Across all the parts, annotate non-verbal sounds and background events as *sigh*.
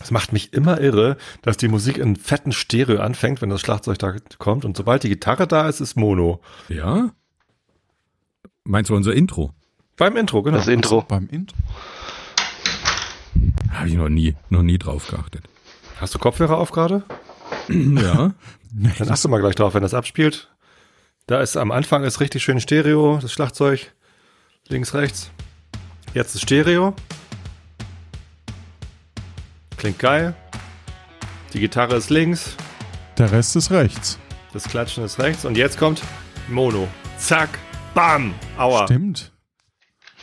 Es macht mich immer irre, dass die Musik in fetten Stereo anfängt, wenn das Schlagzeug da kommt und sobald die Gitarre da ist, ist Mono. Ja? Meinst du unser Intro? Beim Intro, genau. Das Intro. Beim Intro. Habe ich noch nie, noch nie drauf geachtet. Hast du Kopfhörer auf gerade? *clears throat* Ja. Dann achte mal gleich drauf, wenn das abspielt. Da ist am Anfang ist richtig schön Stereo, das Schlagzeug. Links, rechts. Jetzt ist Stereo. Klingt geil. Die Gitarre ist links. Der Rest ist rechts. Das Klatschen ist rechts. Und jetzt kommt Mono. Zack. Bam. Aua. Stimmt.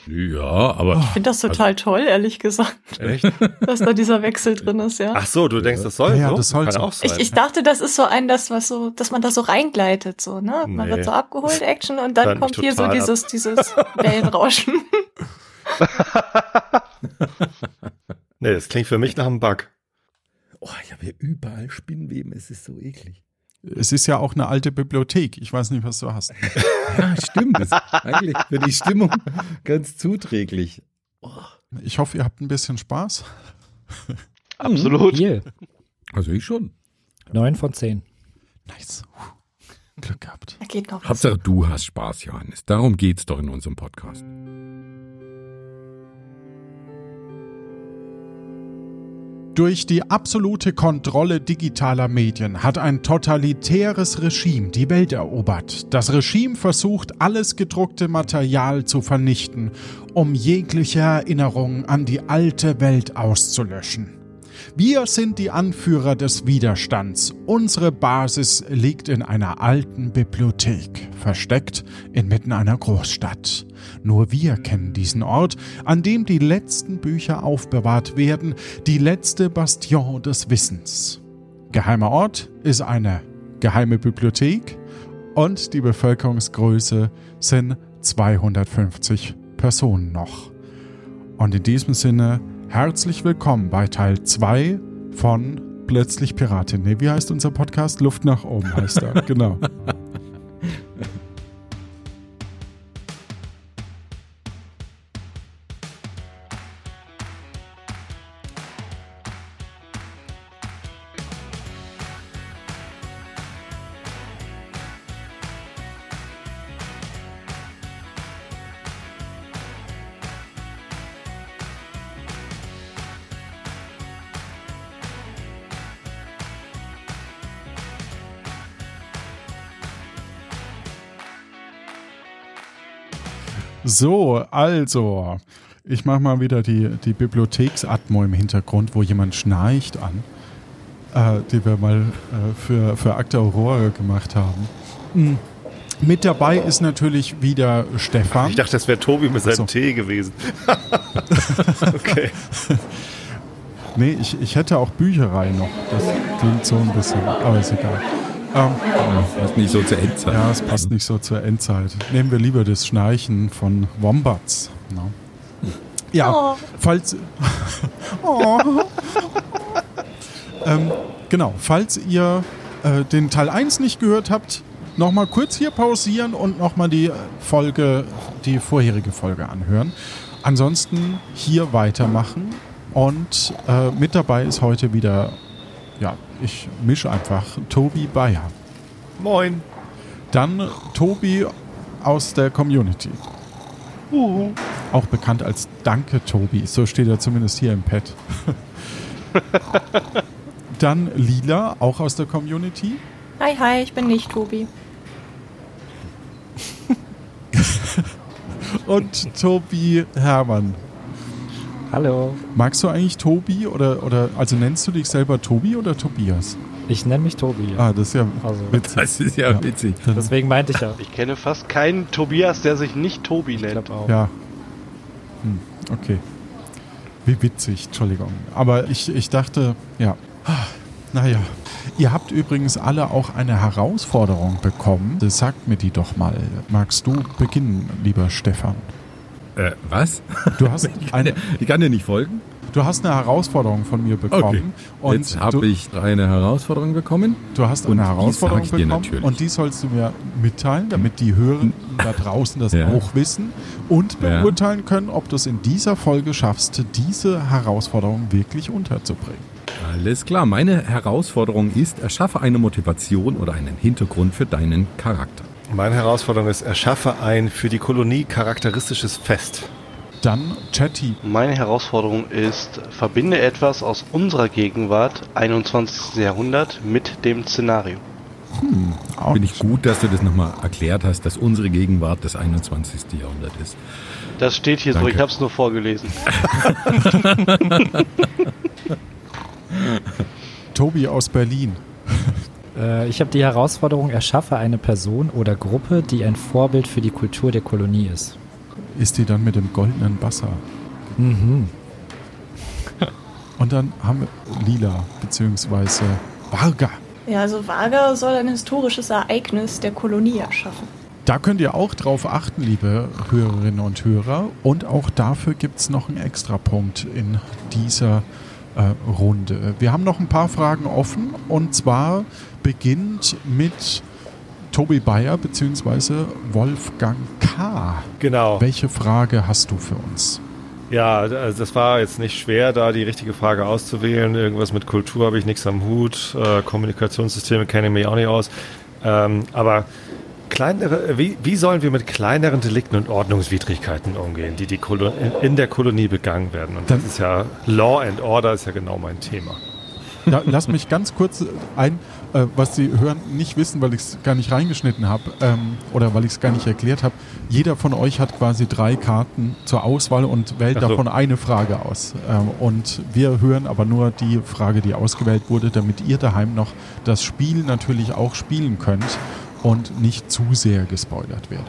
Ja, aber Ich finde das total toll, ehrlich gesagt, Echt? dass da dieser Wechsel drin ist, ja. Ach so, du denkst, das soll Ja, ja, so? das soll Kann so. auch sein. Ich, ich dachte, das ist so ein, das, was so, dass man da so reingleitet, so, ne? Man Nee. wird so abgeholt, Action, und dann Dann kommt hier so total ab. dieses, dieses Wellenrauschen. *laughs* *laughs* *laughs* nee, das klingt für mich nach einem Bug. oh, ich habe hier überall Spinnweben, es ist so eklig. Es ist ja auch eine alte Bibliothek. Ich weiß nicht, was du hast. *laughs* Ja, stimmt. Das ist eigentlich für die Stimmung ganz zuträglich. Ich hoffe, ihr habt ein bisschen Spaß. *laughs* Absolut. Viel. Also ich schon. Neun von zehn. Nice. Glück gehabt. Geht noch. Hauptsache du hast Spaß, Johannes. Darum geht's doch in unserem Podcast. Durch die absolute Kontrolle digitaler Medien hat ein totalitäres Regime die Welt erobert. Das Regime versucht, alles gedruckte Material zu vernichten, um jegliche Erinnerung an die alte Welt auszulöschen. Wir sind die Anführer des Widerstands. Unsere Basis liegt in einer alten Bibliothek, versteckt inmitten einer Großstadt. Nur wir kennen diesen Ort, an dem die letzten Bücher aufbewahrt werden, die letzte Bastion des Wissens. Geheimer Ort ist eine geheime Bibliothek und die Bevölkerungsgröße sind 250 Personen noch. Und in diesem Sinne herzlich willkommen bei Teil 2 von Plötzlich Piratin. Nee, wie heißt unser Podcast? Luft nach oben heißt er. *laughs* genau. So, also, ich mache mal wieder die, die Bibliotheksatmo im Hintergrund, wo jemand schnarcht an, äh, die wir mal äh, für, für Akte Aurora gemacht haben. Mhm. Mit dabei ist natürlich wieder Stefan. Ich dachte, das wäre Tobi mit seinem so. Tee gewesen. *laughs* okay. Nee, ich, ich hätte auch Bücherei noch. Das klingt so ein bisschen, aber ist egal. Ähm, Das nicht so zur Endzeit. ja, es passt nicht so zur Endzeit. Nehmen wir lieber das Schnarchen von Wombats. ne? Ja, Oh. falls. oh. *laughs* ähm, genau, falls ihr äh, den Teil 1 nicht gehört habt, nochmal kurz hier pausieren und nochmal die Folge, die vorherige Folge anhören. Ansonsten hier weitermachen. Und äh, mit dabei ist heute wieder, ich mische einfach Tobi Bayer. Moin. Dann Tobi aus der Community. Auch bekannt als Danke Tobi. So steht er zumindest hier im Pad. *laughs* Dann Lila, auch aus der Community. Hi, hi, ich bin nicht Tobi. *laughs* Und Tobi Hermann. Hallo. Magst du eigentlich Tobi oder, oder also nennst du dich selber Tobi oder Tobias? Ich nenne mich Tobi. Ah, das ist ja Also, witzig. Das ist ja, Ja. witzig. Deswegen meinte ich ja. Ich kenne fast keinen Tobias, der sich nicht Tobi Ich nennt. auch. Ja. Hm, okay. Wie witzig, Entschuldigung. Aber ich, ich dachte, ja. Naja. Ihr habt übrigens alle auch eine Herausforderung bekommen. Sagt mir die doch mal. Magst du beginnen, lieber Stefan? Äh, was? Du hast *laughs* eine, Ich kann dir nicht folgen. du hast eine Herausforderung von mir bekommen. Und Jetzt habe ich eine Herausforderung bekommen. du hast eine Herausforderung bekommen. Und die sollst du mir mitteilen, damit die Hörenden da draußen das Ja. auch wissen und beurteilen können, ob du es in dieser Folge schaffst, diese Herausforderung wirklich unterzubringen. Alles klar. Meine Herausforderung ist, erschaffe eine Motivation oder einen Hintergrund für deinen Charakter. Meine Herausforderung ist, erschaffe ein für die Kolonie charakteristisches Fest. Dann Chatty. Meine Herausforderung ist, verbinde etwas aus unserer Gegenwart, 21. Jahrhundert, mit dem Szenario. Auch Finde ich gut, dass du das nochmal erklärt hast, dass unsere Gegenwart das 21. Jahrhundert ist. Das steht hier so, Danke. ich habe es nur vorgelesen. *laughs* Tobi aus Berlin. *laughs* Äh, ich habe die Herausforderung, erschaffe eine Person oder Gruppe, die ein Vorbild für die Kultur der Kolonie ist. Ist die dann mit dem goldenen Basser? Mhm. *laughs* Und dann haben wir Lila, beziehungsweise Varga. Ja, also Vaga soll ein historisches Ereignis der Kolonie erschaffen. Da könnt ihr auch drauf achten, liebe Hörerinnen und Hörer. Und auch dafür gibt es noch einen Extrapunkt in dieser Runde. Wir haben noch ein paar Fragen offen. Und zwar beginnt mit Tobi Bayer bzw. Wolfgang K. Genau. Welche Frage hast du für uns? Ja, also das war jetzt nicht schwer, da die richtige Frage auszuwählen. Irgendwas mit Kultur habe ich nichts am Hut. Äh, Kommunikationssysteme kenne ich mich auch nicht aus. Ähm, aber kleinere, wie, wie sollen wir mit kleineren Delikten und Ordnungswidrigkeiten umgehen, die, die Kolo in, der Kolonie begangen werden? Und das ist ja Law and Order ist ja genau mein Thema. Ja, lass mich ganz kurz ein, äh, was Sie hören, nicht wissen, weil ich es gar nicht reingeschnitten habe ähm, oder weil ich es gar nicht erklärt habe. Jeder von euch hat quasi drei Karten zur Auswahl und wählt so. davon eine Frage aus. Ähm, und wir hören aber nur die Frage, die ausgewählt wurde, damit ihr daheim noch das Spiel natürlich auch spielen könnt und nicht zu sehr gespoilert werdet.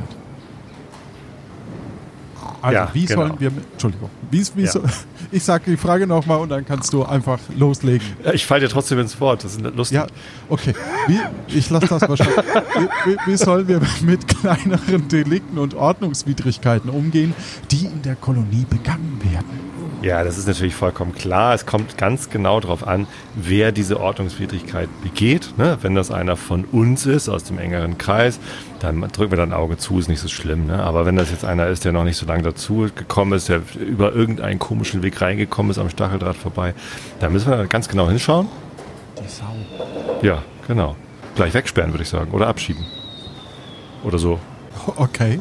Also, Ja, wie genau. sollen wir mit, Entschuldigung, wie, wie Ja. so, *laughs* ich sage die Frage nochmal und dann kannst du einfach loslegen. Ich falle dir trotzdem ins Wort, das ist lustig. Ja, okay. Wie, ich lasse das wahrscheinlich. Wie, wie sollen wir mit kleineren Delikten und Ordnungswidrigkeiten umgehen, die in der Kolonie begangen werden? Ja, das ist natürlich vollkommen klar. Es kommt ganz genau darauf an, wer diese Ordnungswidrigkeit begeht. Ne? Wenn das einer von uns ist, aus dem engeren Kreis, dann drücken wir dann ein Auge zu, ist nicht so schlimm. Ne? Aber wenn das jetzt einer ist, der noch nicht so lange dazu gekommen ist, der über irgendeinen komischen Weg reingekommen ist, am Stacheldraht vorbei, da müssen wir ganz genau hinschauen. Die Sau. Ja, genau. Gleich wegsperren, würde ich sagen. Oder abschieben. Oder so. Okay.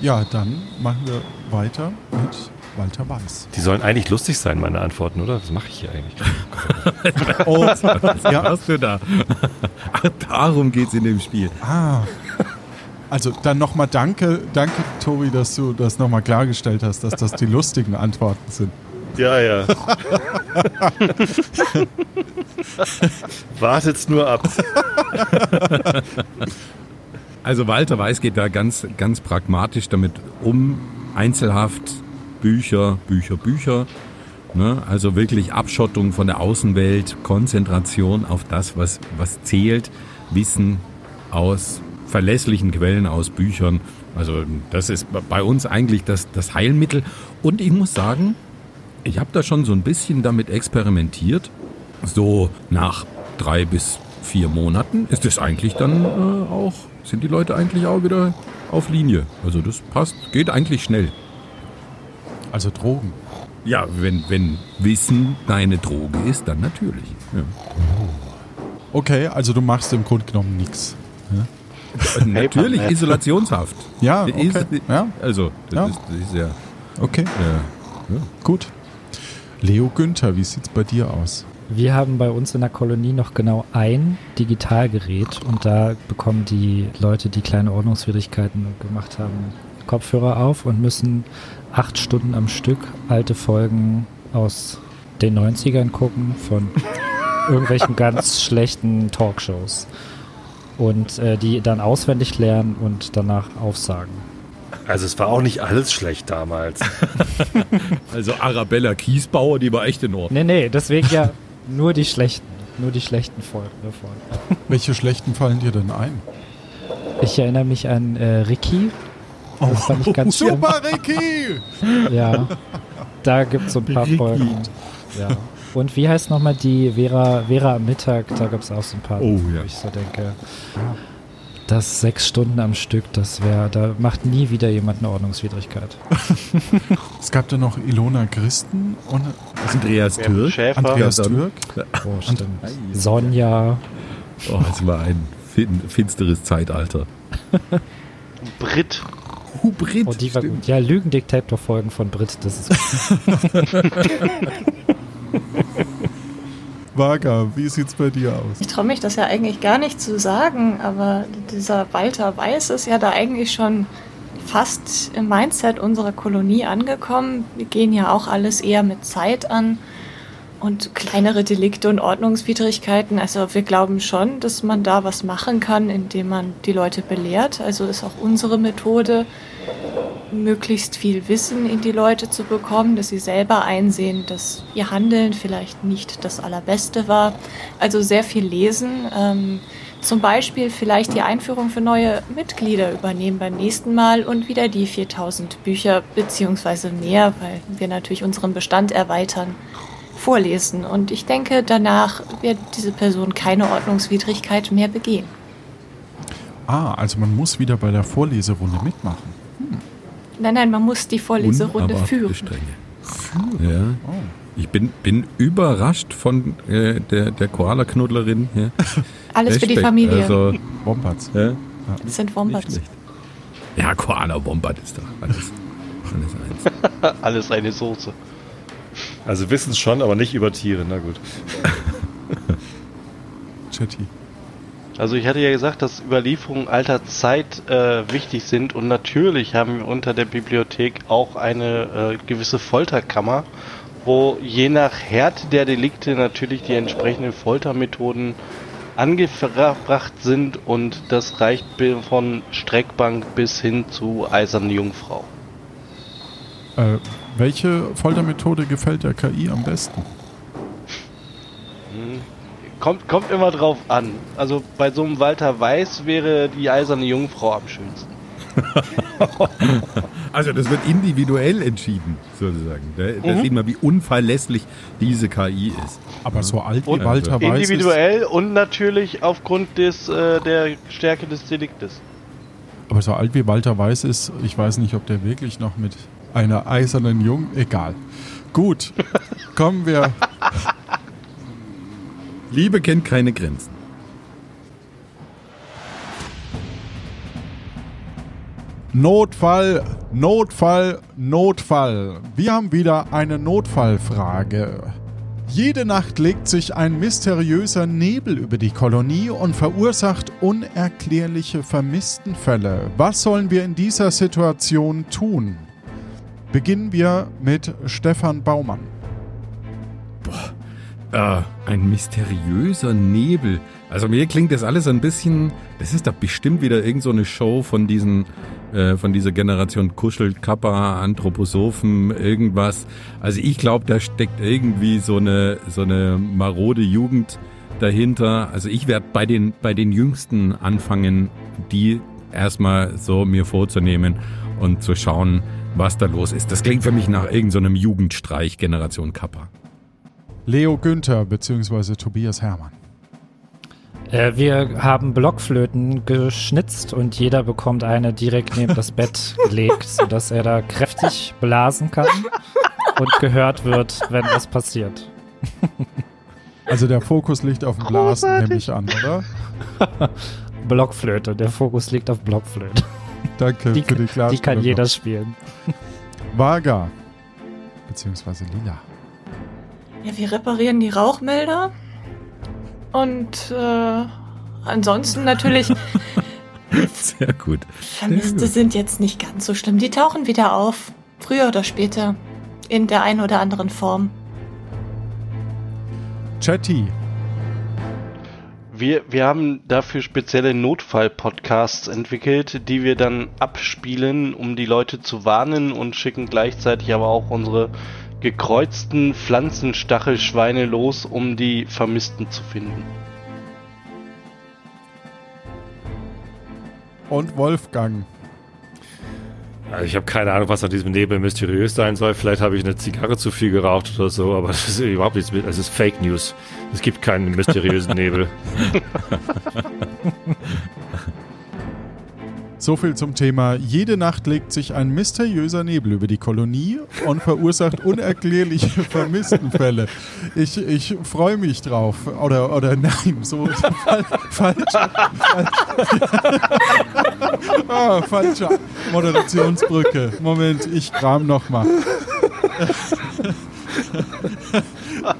Ja, dann machen wir weiter mit Walter Weiß. Die sollen eigentlich lustig sein, meine Antworten, oder? Was mache ich hier eigentlich? *laughs* Oh, Was ja, hast du da? Ach, darum geht's in dem Spiel. ah. Also dann nochmal danke, danke Tobi, dass du das nochmal klargestellt hast, dass das die lustigen Antworten sind. Ja, ja. *laughs* Wartet's nur ab. Also Walter Weiß geht da ganz, ganz pragmatisch damit um. Einzelhaft, Bücher, Bücher, Bücher. Ne? Also wirklich Abschottung von der Außenwelt, Konzentration auf das, was, was zählt, Wissen aus verlässlichen Quellen, aus Büchern. Also das ist bei uns eigentlich das, das Heilmittel. Und ich muss sagen, ich habe da schon so ein bisschen damit experimentiert. So nach drei bis vier Monaten ist es eigentlich dann äh, auch, sind die Leute eigentlich auch wieder auf Linie. Also das passt, geht eigentlich schnell. Also Drogen. Ja, wenn, wenn Wissen deine Droge ist, dann natürlich. Ja. Okay, also du machst im Grunde genommen nichts. natürlich Paper. Isolationshaft. Ja, okay. Ist, Ja, Also, das, Ja. Ist, das ist ja. okay, ja. gut. Leo Günther, wie sieht's bei dir aus? Wir haben bei uns in der Kolonie noch genau ein Digitalgerät und da bekommen die Leute, die kleine Ordnungswidrigkeiten gemacht haben, Kopfhörer auf und müssen acht Stunden am Stück alte Folgen aus den 90ern gucken von *laughs* irgendwelchen ganz schlechten Talkshows und äh, die dann auswendig lernen und danach aufsagen. Also es war auch nicht alles schlecht damals. *laughs* Also Arabella Kiesbauer, die war echt in Ordnung. Nee, nee, deswegen ja nur die schlechten, nur die schlechten Folgen davon. Welche schlechten fallen dir denn ein? Ich erinnere mich an äh, Ricky Das fand ich ganz schlimm. Super Ricky! *laughs* Ja, da gibt es so ein paar Ricky. Folgen. Ja. Und wie heißt nochmal die Vera, Vera am Mittag? Da gab es auch so ein paar, Oh, wo ja. ich so denke, das sechs Stunden am Stück, das wäre, da macht nie wieder jemand eine Ordnungswidrigkeit. *laughs* Es gab da noch Ilona Christen und Andreas Türk. Schäfer. Andreas Türk. Oh, stimmt. Sonja, Oh, es war ein fin finsteres Zeitalter. Brit. Hubrit. oh, die war gut. Ja, Lügendetektor-Folgen von Brit, das ist Vaga, *laughs* wie sieht's bei dir aus? Ich traue mich das ja eigentlich gar nicht zu sagen, aber dieser Walter Weiß ist ja da eigentlich schon fast im Mindset unserer Kolonie angekommen. Wir gehen ja auch alles eher mit Zeit an und kleinere Delikte und Ordnungswidrigkeiten. Also wir glauben schon, dass man da was machen kann, indem man die Leute belehrt. Also ist auch unsere Methode, möglichst viel Wissen in die Leute zu bekommen, dass sie selber einsehen, dass ihr Handeln vielleicht nicht das Allerbeste war. Also sehr viel lesen. Ähm, zum Beispiel vielleicht die Einführung für neue Mitglieder übernehmen beim nächsten Mal und wieder die 4000 Bücher beziehungsweise mehr, weil wir natürlich unseren Bestand erweitern, vorlesen. Und ich denke, danach wird diese Person keine Ordnungswidrigkeit mehr begehen. Ah, also man muss wieder bei der Vorleserunde mitmachen. Nein, nein, man muss die Vorleserunde führen. Strenge. Ja. Oh. Ich bin, bin überrascht von äh, der, der Koala-Knuddlerin. Ja. *laughs* Alles für die Respekt. Familie. Also, Wombats. ja, das sind Wombats. Ja, Koala-Wombat ist da. Alles, alles eins. *laughs* Alles eine Soße. Also wissen es schon, aber nicht über Tiere, na gut. *laughs* Chatty. Also ich hatte ja gesagt, dass Überlieferungen alter Zeit äh, wichtig sind und natürlich haben wir unter der Bibliothek auch eine äh, gewisse Folterkammer, wo je nach Härte der Delikte natürlich die entsprechenden Foltermethoden angebracht sind und das reicht von Streckbank bis hin zu eiserne Jungfrau. Äh, welche Foltermethode gefällt der KI am besten? Kommt, kommt immer drauf an. Also bei so einem Walter Weiß wäre die eiserne Jungfrau am schönsten. *laughs* Also das wird individuell entschieden, sozusagen. Da, da Mhm. sieht man, wie unverlässlich diese KI ist. Aber so alt wie Und Walter Weiß ist, Individuell und natürlich aufgrund des, äh, der Stärke des Deliktes. aber so alt wie Walter Weiß ist, ich weiß nicht, ob der wirklich noch mit einer eisernen Jung, egal. Gut, *laughs* kommen wir, Liebe kennt keine Grenzen. Notfall, Notfall, Notfall. Wir haben wieder eine Notfallfrage. Jede Nacht legt sich ein mysteriöser Nebel über die Kolonie und verursacht unerklärliche Vermisstenfälle. Was sollen wir in dieser Situation tun? Beginnen wir mit Stefan Baumann. Äh, ein mysteriöser Nebel. Also mir klingt das alles ein bisschen, das ist doch bestimmt wieder irgend so eine Show von diesen, äh, von dieser Generation Kuschel, Kappa, Anthroposophen, irgendwas. Also ich glaube, da steckt irgendwie so eine, so eine marode Jugend dahinter. Also ich werde bei den, bei den Jüngsten anfangen, die erstmal so mir vorzunehmen und zu schauen, was da los ist. Das klingt für mich nach irgendeinem so Jugendstreich Generation Kappa. Leo Günther bzw. Tobias Herrmann. Äh, wir haben Blockflöten geschnitzt und jeder bekommt eine direkt neben das Bett gelegt, *laughs* sodass er da kräftig blasen kann und gehört wird, wenn was passiert. Also der Fokus liegt auf dem Blasen, nehme ich an, oder? *laughs* Blockflöte, der Fokus liegt auf Blockflöte. Danke Die, für die die Klarstellung. kann jeder spielen. Vaga bzw. Lila. Ja, wir reparieren die Rauchmelder. Und äh, ansonsten natürlich, *laughs* Sehr gut. Vermisste sind jetzt nicht ganz so schlimm. Die tauchen wieder auf. Früher oder später. In der einen oder anderen Form. Chatty. Wir, wir haben dafür spezielle Notfall-Podcasts entwickelt, die wir dann abspielen, um die Leute zu warnen und schicken gleichzeitig aber auch unsere gekreuzten Pflanzenstachelschweine los, um die Vermissten zu finden. Und Wolfgang. Also ich habe keine Ahnung, was an diesem Nebel mysteriös sein soll. Vielleicht habe ich eine Zigarre zu viel geraucht oder so, aber das ist überhaupt nichts. Es ist Fake News. Es gibt keinen mysteriösen Nebel. *laughs* So viel zum Thema. Jede Nacht legt sich ein mysteriöser Nebel über die Kolonie und verursacht unerklärliche *laughs* Vermisstenfälle. Ich, ich freue mich drauf. Oder, oder nein, so fal *laughs* falsch. *laughs* ah, falsche Moderationsbrücke. Moment, ich kram nochmal.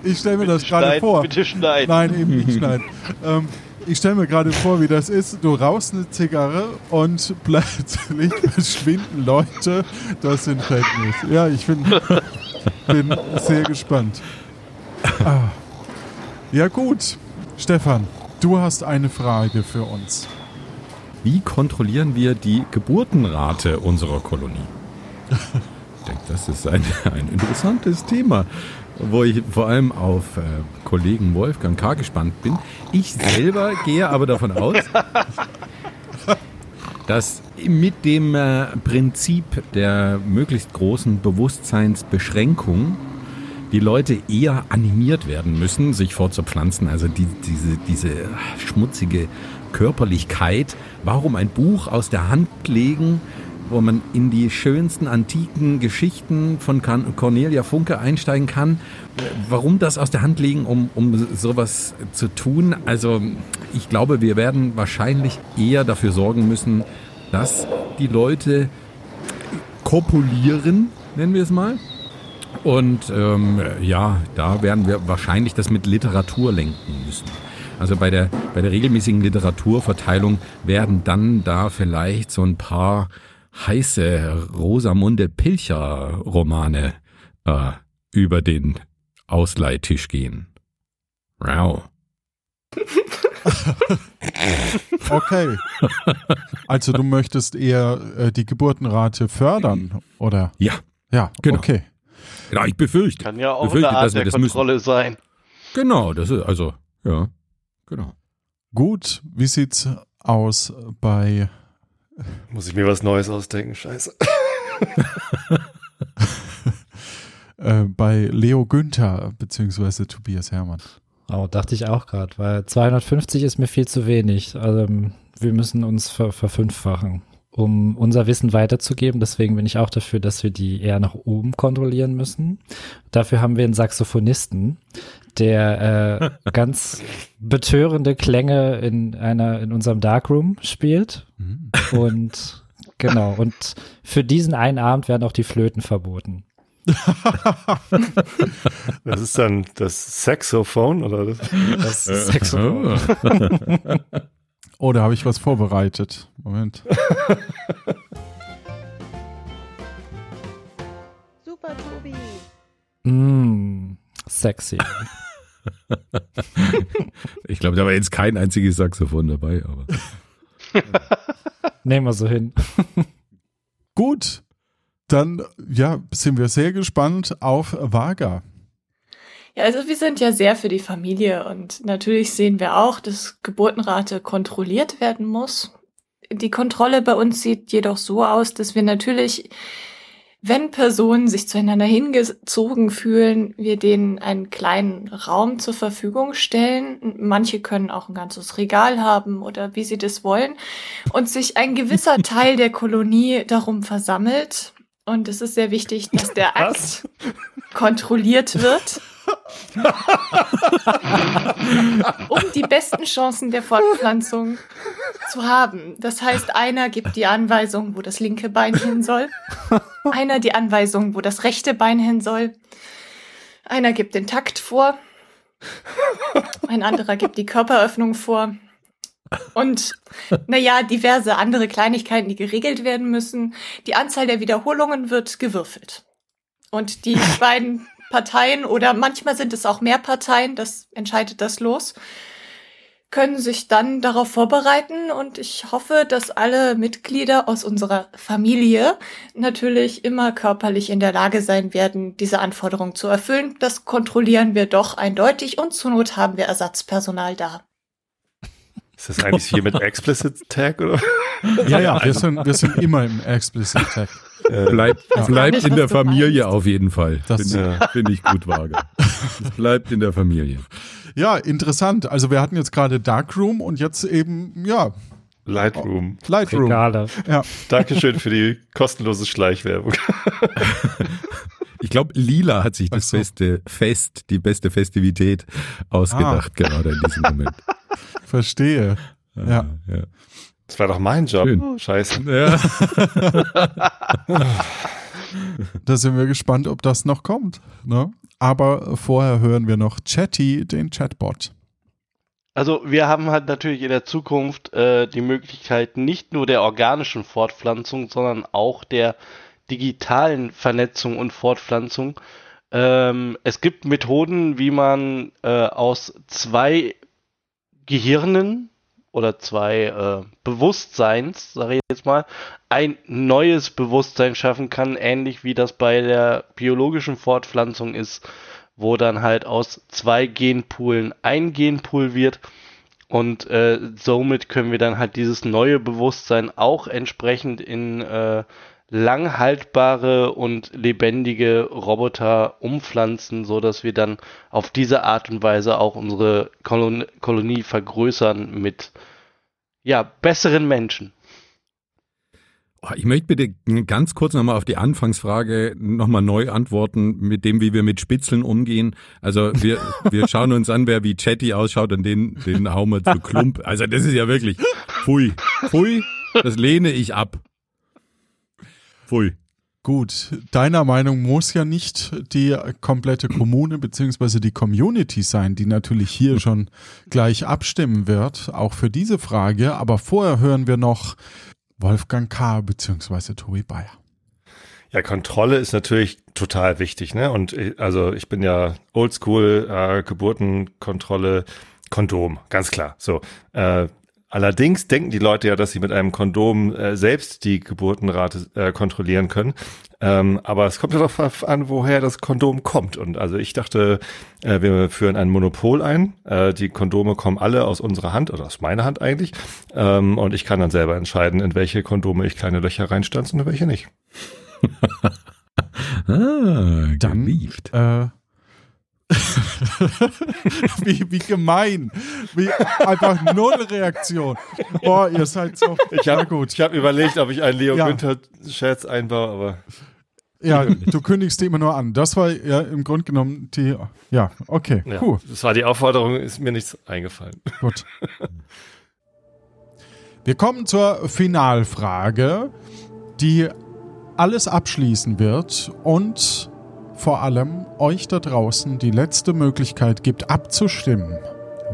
ich stelle mir das gerade vor. Bitte schneiden. Nein, eben nicht schneiden. Ähm, ich stelle mir gerade vor, wie das ist. Du rauchst eine Zigarre und *laughs* plötzlich verschwinden Leute. Das sind Fake News. Ja, ich bin, bin sehr gespannt. Ah. Ja gut, Stefan, du hast eine Frage für uns. Wie kontrollieren wir die Geburtenrate unserer Kolonie? *laughs* Ich denke, das ist ein, ein interessantes Thema, wo ich vor allem auf äh, Kollegen Wolfgang K. gespannt bin. Ich selber gehe aber davon aus, dass mit dem äh, Prinzip der möglichst großen Bewusstseinsbeschränkung die Leute eher animiert werden müssen, sich fortzupflanzen. Also die, diese, diese schmutzige Körperlichkeit. Warum ein Buch aus der Hand legen, wo man in die schönsten antiken Geschichten von Cornelia Funke einsteigen kann. Warum das aus der Hand legen, um, um sowas zu tun? Also ich glaube, wir werden wahrscheinlich eher dafür sorgen müssen, dass die Leute kopulieren, nennen wir es mal. Und ähm, ja, da werden wir wahrscheinlich das mit Literatur lenken müssen. Also bei der, bei der regelmäßigen Literaturverteilung werden dann da vielleicht so ein paar heiße Rosamunde Pilcher Romane äh, über den Ausleihtisch gehen. Wow. *laughs* Okay. Also du möchtest eher äh, die Geburtenrate fördern, oder? Ja, Ja, Genau. okay. genau, ich befürchte. Kann ja auch befürchte, eine Art dass wir der das müssen. Kontrolle sein. Genau, das ist also, ja, genau. Gut, wie sieht's aus bei Muss ich mir was Neues ausdenken? Scheiße. *laughs* äh, bei Leo Günther beziehungsweise Tobias Herrmann? Oh, dachte ich auch gerade, weil 250 ist mir viel zu wenig. Also ähm, wir müssen uns ver verfünffachen, um unser Wissen weiterzugeben. Deswegen bin ich auch dafür, dass wir die eher nach oben kontrollieren müssen. Dafür haben wir einen Saxophonisten, der äh, *laughs* ganz betörende Klänge in einer in unserem Darkroom spielt. Und genau, und für diesen einen Abend werden auch die Flöten verboten. *laughs* Das ist dann das Saxophon oder das? Das Saxophon. *laughs* Oh, da habe ich was vorbereitet. Moment. Super, Tobi. Mm, sexy. Ich glaube, da war jetzt kein einziges Saxophon dabei, aber. Nehmen wir so hin. Gut, dann ja, sind wir sehr gespannt auf Vaga. Ja, also wir sind ja sehr für die Familie und natürlich sehen wir auch, dass Geburtenrate kontrolliert werden muss. Die Kontrolle bei uns sieht jedoch so aus, dass wir natürlich, wenn Personen sich zueinander hingezogen fühlen, wir denen einen kleinen Raum zur Verfügung stellen. Manche können auch ein ganzes Regal haben oder wie sie das wollen und sich ein gewisser *laughs* Teil der Kolonie darum versammelt. Und es ist sehr wichtig, dass der Akt kontrolliert wird. *laughs* um die besten Chancen der Fortpflanzung zu haben. Das heißt, einer gibt die Anweisung, wo das linke Bein hin soll, einer die Anweisung, wo das rechte Bein hin soll, einer gibt den Takt vor, ein anderer gibt die Körperöffnung vor. Und naja, diverse andere Kleinigkeiten, die geregelt werden müssen. Die Anzahl der Wiederholungen wird gewürfelt. Und die beiden Parteien oder manchmal sind es auch mehr Parteien, das entscheidet das los, können sich dann darauf vorbereiten und ich hoffe, dass alle Mitglieder aus unserer Familie natürlich immer körperlich in der Lage sein werden, diese Anforderung zu erfüllen. Das kontrollieren wir doch eindeutig und zur Not haben wir Ersatzpersonal da. Ist das eigentlich hier mit Explicit Tag oder? Ja, ja, wir sind, wir sind immer im Explicit Tag. Bleibt, bleibt in der Familie auf jeden Fall. Das- Finde find ich gut, Wager. Es bleibt in der Familie. Ja, interessant. Also wir hatten jetzt gerade Darkroom und jetzt eben, ja, Lightroom. Lightroom. Regale. Ja, Dankeschön für die kostenlose Schleichwerbung. Ich glaube, Lila hat sich das so. beste Fest, die beste Festivität ausgedacht, gerade in diesem Moment. *laughs* verstehe. Ja. ja. Das war doch mein Job. Schön. Oh, scheiße. ja. *laughs* *laughs* Da sind wir gespannt, ob das noch kommt. Ne? Aber vorher hören wir noch Chatty, den Chatbot. Also wir haben halt natürlich in der Zukunft äh, die Möglichkeit nicht nur der organischen Fortpflanzung, sondern auch der digitalen Vernetzung und Fortpflanzung. Ähm, es gibt Methoden, wie man äh, aus zwei Gehirnen oder zwei äh, Bewusstseins, sage ich jetzt mal, ein neues Bewusstsein schaffen kann, ähnlich wie das bei der biologischen Fortpflanzung ist, wo dann halt aus zwei Genpoolen ein Genpool wird und äh, somit können wir dann halt dieses neue Bewusstsein auch entsprechend in äh, langhaltbare und lebendige Roboter umpflanzen, so dass wir dann auf diese Art und Weise auch unsere Kolon Kolonie vergrößern mit ja besseren Menschen. Oh, Ich möchte bitte ganz kurz nochmal auf die Anfangsfrage nochmal neu antworten, mit dem, wie wir mit Spitzeln umgehen. Also wir, wir schauen uns an, wer wie Chatty ausschaut und den, den hauen wir zu Klump. Also das ist ja wirklich, pfui, pfui, das lehne ich ab. Pfui. Gut, deiner Meinung muss ja nicht die komplette Kommune beziehungsweise die Community sein, die natürlich hier schon gleich abstimmen wird, auch für diese Frage. Aber vorher hören wir noch Wolfgang K. beziehungsweise Tobi Bayer. Ja, Kontrolle ist natürlich total wichtig, ne? Und ich, also ich bin ja Oldschool, äh, Geburtenkontrolle, Kondom, ganz klar. So. Äh, allerdings denken die Leute ja, dass sie mit einem Kondom äh, selbst die Geburtenrate äh, kontrollieren können. Ähm, aber es kommt ja darauf an, woher das Kondom kommt. Und also ich dachte, äh, wir führen ein Monopol ein. Äh, die Kondome kommen alle aus unserer Hand oder aus meiner Hand eigentlich. Ähm, und ich kann dann selber entscheiden, in welche Kondome ich kleine Löcher reinstanze und in welche nicht. *laughs* Ah, Dann, gewieft. äh, *laughs* wie, wie gemein. Wie einfach null Reaktion. Boah, ihr seid so. Ich habe gut. Ich hab überlegt, ob ich einen Leo Ja. Günther-Scherz einbaue, aber Ja, du kündigst die immer nur an. Das war ja im Grunde genommen die. Ja, okay, ja, cool. das war die Aufforderung, ist mir nichts eingefallen. Gut. *laughs* Wir kommen zur Finalfrage, die alles abschließen wird und vor allem euch da draußen die letzte Möglichkeit gibt, abzustimmen,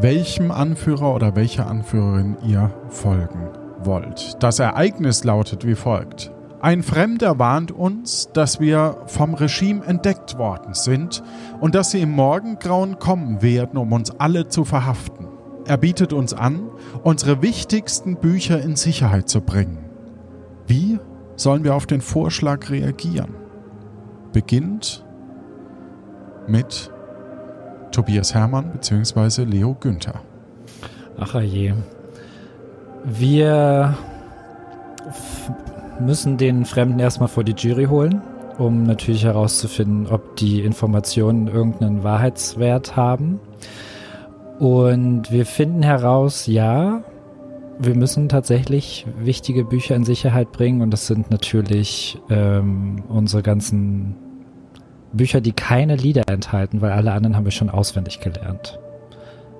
welchem Anführer oder welcher Anführerin ihr folgen wollt. Das Ereignis lautet wie folgt. Ein Fremder warnt uns, dass wir vom Regime entdeckt worden sind und dass sie im Morgengrauen kommen werden, um uns alle zu verhaften. Er bietet uns an, unsere wichtigsten Bücher in Sicherheit zu bringen. Wie sollen wir auf den Vorschlag reagieren? Beginnt mit Tobias Hermann bzw. Leo Günther. Ach je. Wir müssen den Fremden erstmal vor die Jury holen, um natürlich herauszufinden, ob die Informationen irgendeinen Wahrheitswert haben. Und wir finden heraus, ja, wir müssen tatsächlich wichtige Bücher in Sicherheit bringen und das sind natürlich ähm, unsere ganzen Bücher, die keine Lieder enthalten, weil alle anderen haben wir schon auswendig gelernt.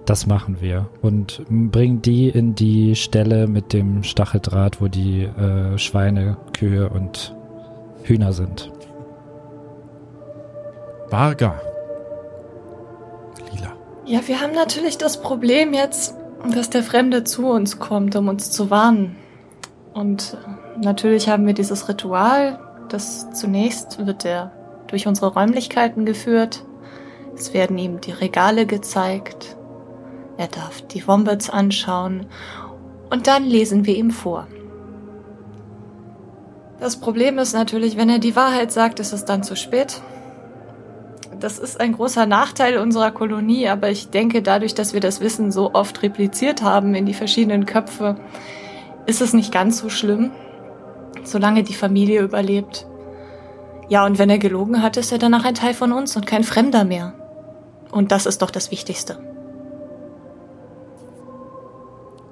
Das machen wir und bringen die in die Stelle mit dem Stacheldraht, wo die äh, Schweine, Kühe und Hühner sind. Varga. Lila. Ja, wir haben natürlich das Problem jetzt, dass der Fremde zu uns kommt, um uns zu warnen. Und äh, natürlich haben wir dieses Ritual, das zunächst wird er durch unsere Räumlichkeiten geführt. Es werden ihm die Regale gezeigt. Er darf die Wombats anschauen. Und dann lesen wir ihm vor. Das Problem ist natürlich, wenn er die Wahrheit sagt, ist es dann zu spät. das ist ein großer Nachteil unserer Kolonie, aber ich denke, dadurch, dass wir das Wissen so oft repliziert haben in die verschiedenen Köpfe, ist es nicht ganz so schlimm, solange die Familie überlebt. Ja, und wenn er gelogen hat, ist er danach ein Teil von uns und kein Fremder mehr. Und das ist doch das Wichtigste.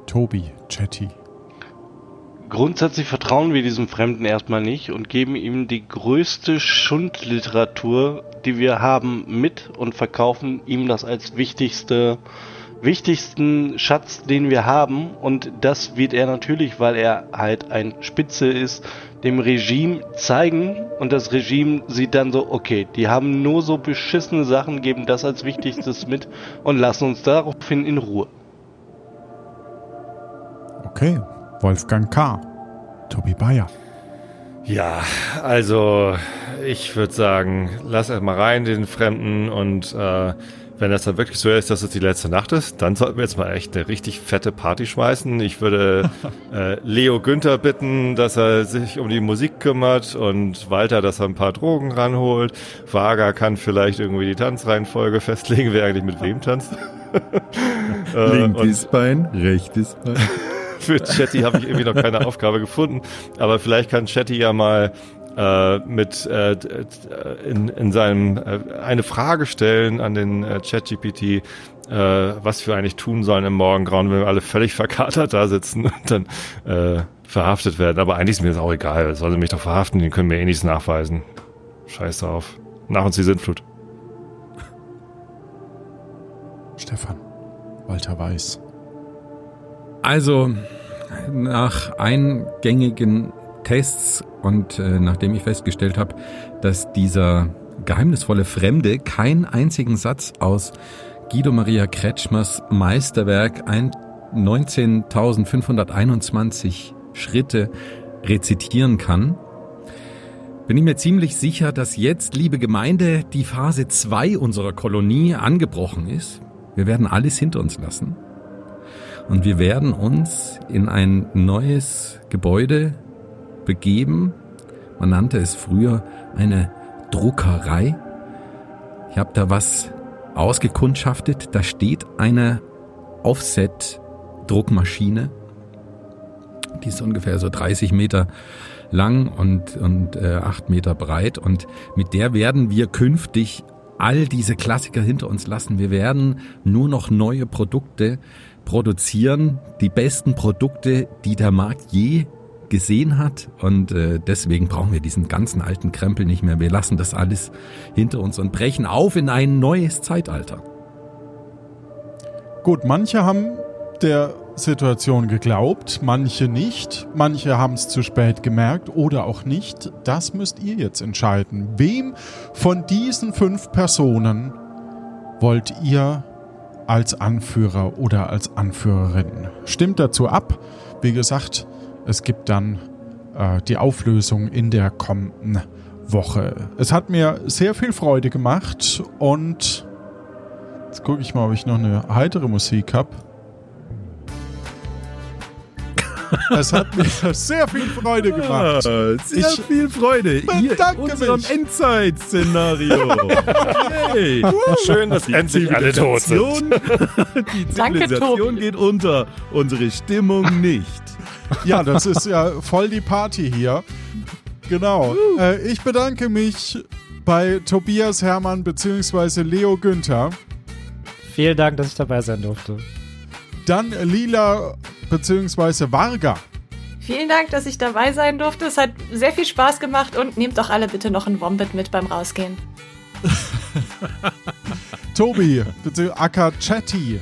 Tobi, Chatty. Grundsätzlich vertrauen wir diesem Fremden erstmal nicht und geben ihm die größte Schundliteratur, die wir haben, mit und verkaufen ihm das als wichtigste, wichtigsten Schatz, den wir haben. Und das wird er natürlich, weil er halt ein Spitze ist, dem Regime zeigen. Und das Regime sieht dann so, okay, die haben nur so beschissene Sachen, geben das als wichtigstes mit und lassen uns daraufhin in Ruhe. Okay, Wolfgang K. Tobi Bayer. Ja, also ich würde sagen, lass erst mal rein den Fremden und äh, wenn das dann wirklich so ist, dass es die letzte Nacht ist, dann sollten wir jetzt mal echt eine richtig fette Party schmeißen. Ich würde *laughs* äh, Leo Günther bitten, dass er sich um die Musik kümmert und Walter, dass er ein paar Drogen ranholt. Vaga kann vielleicht irgendwie die Tanzreihenfolge *laughs* festlegen, wer eigentlich mit wem tanzt. *laughs* äh, Linkes Bein, rechtes Bein. für Chatty habe ich irgendwie noch keine Aufgabe gefunden. Aber vielleicht kann Chatty ja mal äh, mit äh, in, in seinem äh, eine Frage stellen an den äh, ChatGPT, äh, was wir eigentlich tun sollen im Morgengrauen, wenn wir alle völlig verkatert da sitzen und dann äh, verhaftet werden. Aber eigentlich ist mir das auch egal. Sollen sie mich doch verhaften, den können mir eh nichts nachweisen. Scheiß drauf. Nach uns die Sintflut. Stefan, Walter Weiß. Also, nach eingängigen Tests und äh, nachdem ich festgestellt habe, dass dieser geheimnisvolle Fremde keinen einzigen Satz aus Guido Maria Kretschmers Meisterwerk 19.521 Schritte rezitieren kann, bin ich mir ziemlich sicher, dass jetzt, liebe Gemeinde, die Phase 2 unserer Kolonie angebrochen ist. Wir werden alles hinter uns lassen. Und wir werden uns in ein neues Gebäude begeben. Man nannte es früher eine Druckerei. Ich habe da was ausgekundschaftet. Da steht eine Offset-Druckmaschine. Die ist ungefähr so 30 Meter lang und, und äh, 8 Meter breit. Und mit der werden wir künftig all diese Klassiker hinter uns lassen. Wir werden nur noch neue Produkte produzieren, die besten Produkte, die der Markt je gesehen hat und äh, deswegen brauchen wir diesen ganzen alten Krempel nicht mehr. Wir lassen das alles hinter uns und brechen auf in ein neues Zeitalter. Gut, manche haben der Situation geglaubt, manche nicht, manche haben es zu spät gemerkt oder auch nicht. Das müsst ihr jetzt entscheiden. Wem von diesen fünf Personen wollt ihr als Anführer oder als Anführerin. Stimmt dazu ab. Wie gesagt, es gibt dann äh, die Auflösung in der kommenden Woche. Es hat mir sehr viel Freude gemacht und jetzt gucke ich mal, ob ich noch eine heitere Musik habe. *laughs* Es hat mir sehr viel Freude gemacht. Ja, sehr ich viel Freude. Hier in unserem Endzeit-Szenario. *laughs* hey. Schön, dass endlich alle tot sind. *laughs* Die Zivilisation geht unter, unsere Stimmung nicht. *laughs* Ja, das ist ja voll die Party hier. Genau. Äh, ich bedanke mich bei Tobias Hermann bzw. Leo Günther. Vielen Dank, dass ich dabei sein durfte. Dann Lila bzw. Varga. Vielen Dank, dass ich dabei sein durfte. Es hat sehr viel Spaß gemacht und nehmt doch alle bitte noch ein Wombat mit beim Rausgehen. *laughs* Tobi, bitte Aka Chatty.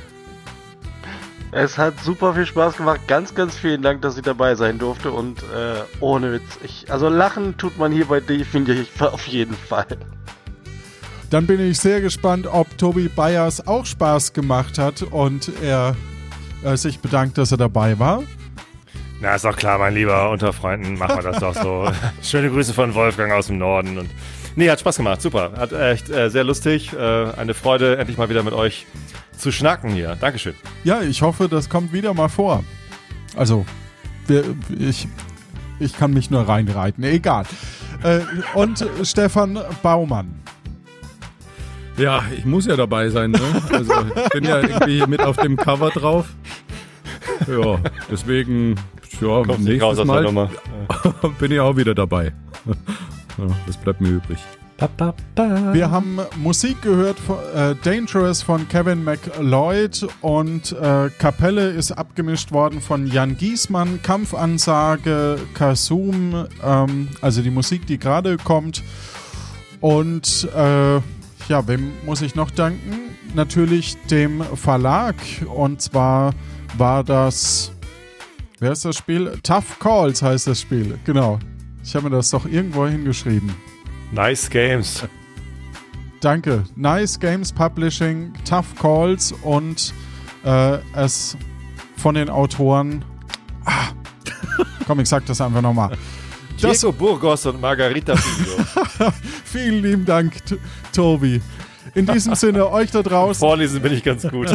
Es hat super viel Spaß gemacht. Ganz, ganz vielen Dank, dass ich dabei sein durfte. Und äh, ohne Witz, ich, also lachen tut man hier bei dir, finde ich, auf jeden Fall. Dann bin ich sehr gespannt, ob Tobi Bayers auch Spaß gemacht hat und er äh, sich bedankt, dass er dabei war. Na, ist doch klar, mein Lieber. Unter Freunden machen wir das doch so. *laughs* Schöne Grüße von Wolfgang aus dem Norden. Und nee, hat Spaß gemacht. Super. Hat echt äh, sehr lustig. Äh, eine Freude, endlich mal wieder mit euch zu schnacken hier. Dankeschön. Ja, ich hoffe, das kommt wieder mal vor. Also, wir, ich, ich kann mich nur reinreiten. Egal. Äh, und *laughs* Stefan Baumann. Ja, ich muss ja dabei sein, ne? Also ich bin ja irgendwie mit auf dem Cover drauf. Ja, deswegen, ja, raus nächstes aus der Mal *laughs* bin ich auch wieder dabei. Das bleibt mir übrig. Ba, ba, ba. Wir haben Musik gehört von äh, Dangerous von Kevin McLeod und äh, Kapelle ist abgemischt worden von Jan Giesmann, Kampfansage, Kasum, ähm, also die Musik, die gerade kommt. Und äh, ja, wem muss ich noch danken? Natürlich dem Verlag und zwar war das, wer ist das Spiel? Tough Calls heißt das Spiel, genau. Ich habe mir das doch irgendwo hingeschrieben. Nice Games. Danke. Nice Games Publishing, Tough Calls und äh, es von den Autoren. Ah, komm, ich sag das einfach nochmal. *laughs* Diego Burgos und Margarita Filho. *laughs* vielen lieben Dank, Tobi. In diesem Sinne, *laughs* euch da draußen, Vorlesen bin ich ganz gut.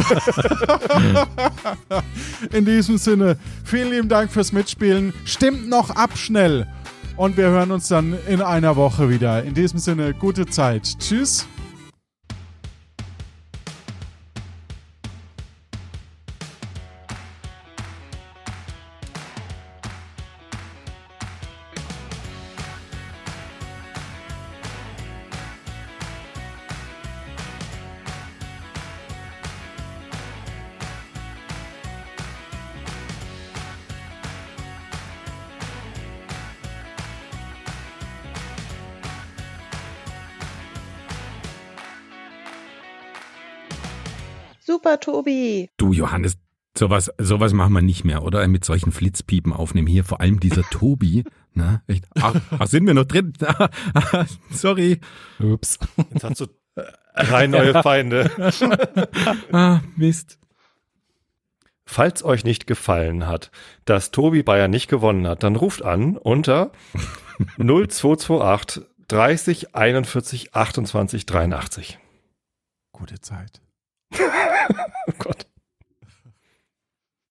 in diesem Sinne, vielen lieben Dank fürs Mitspielen. Stimmt noch ab schnell. Und wir hören uns dann in einer Woche wieder. In diesem Sinne, gute Zeit. Tschüss. Super, Tobi. Du, Johannes, sowas, sowas machen wir nicht mehr, oder? Mit solchen Flitzpiepen aufnehmen. Hier vor allem dieser Tobi. *laughs* Na, echt? Ach, ach, sind wir noch drin? *laughs* Sorry. Ups. Jetzt hast du drei neue Feinde. *laughs* Ah, Mist. Falls euch nicht gefallen hat, dass Tobi Bayer nicht gewonnen hat, dann ruft an unter 0228 30 41 28 83. Gute Zeit. *laughs* Oh Gott.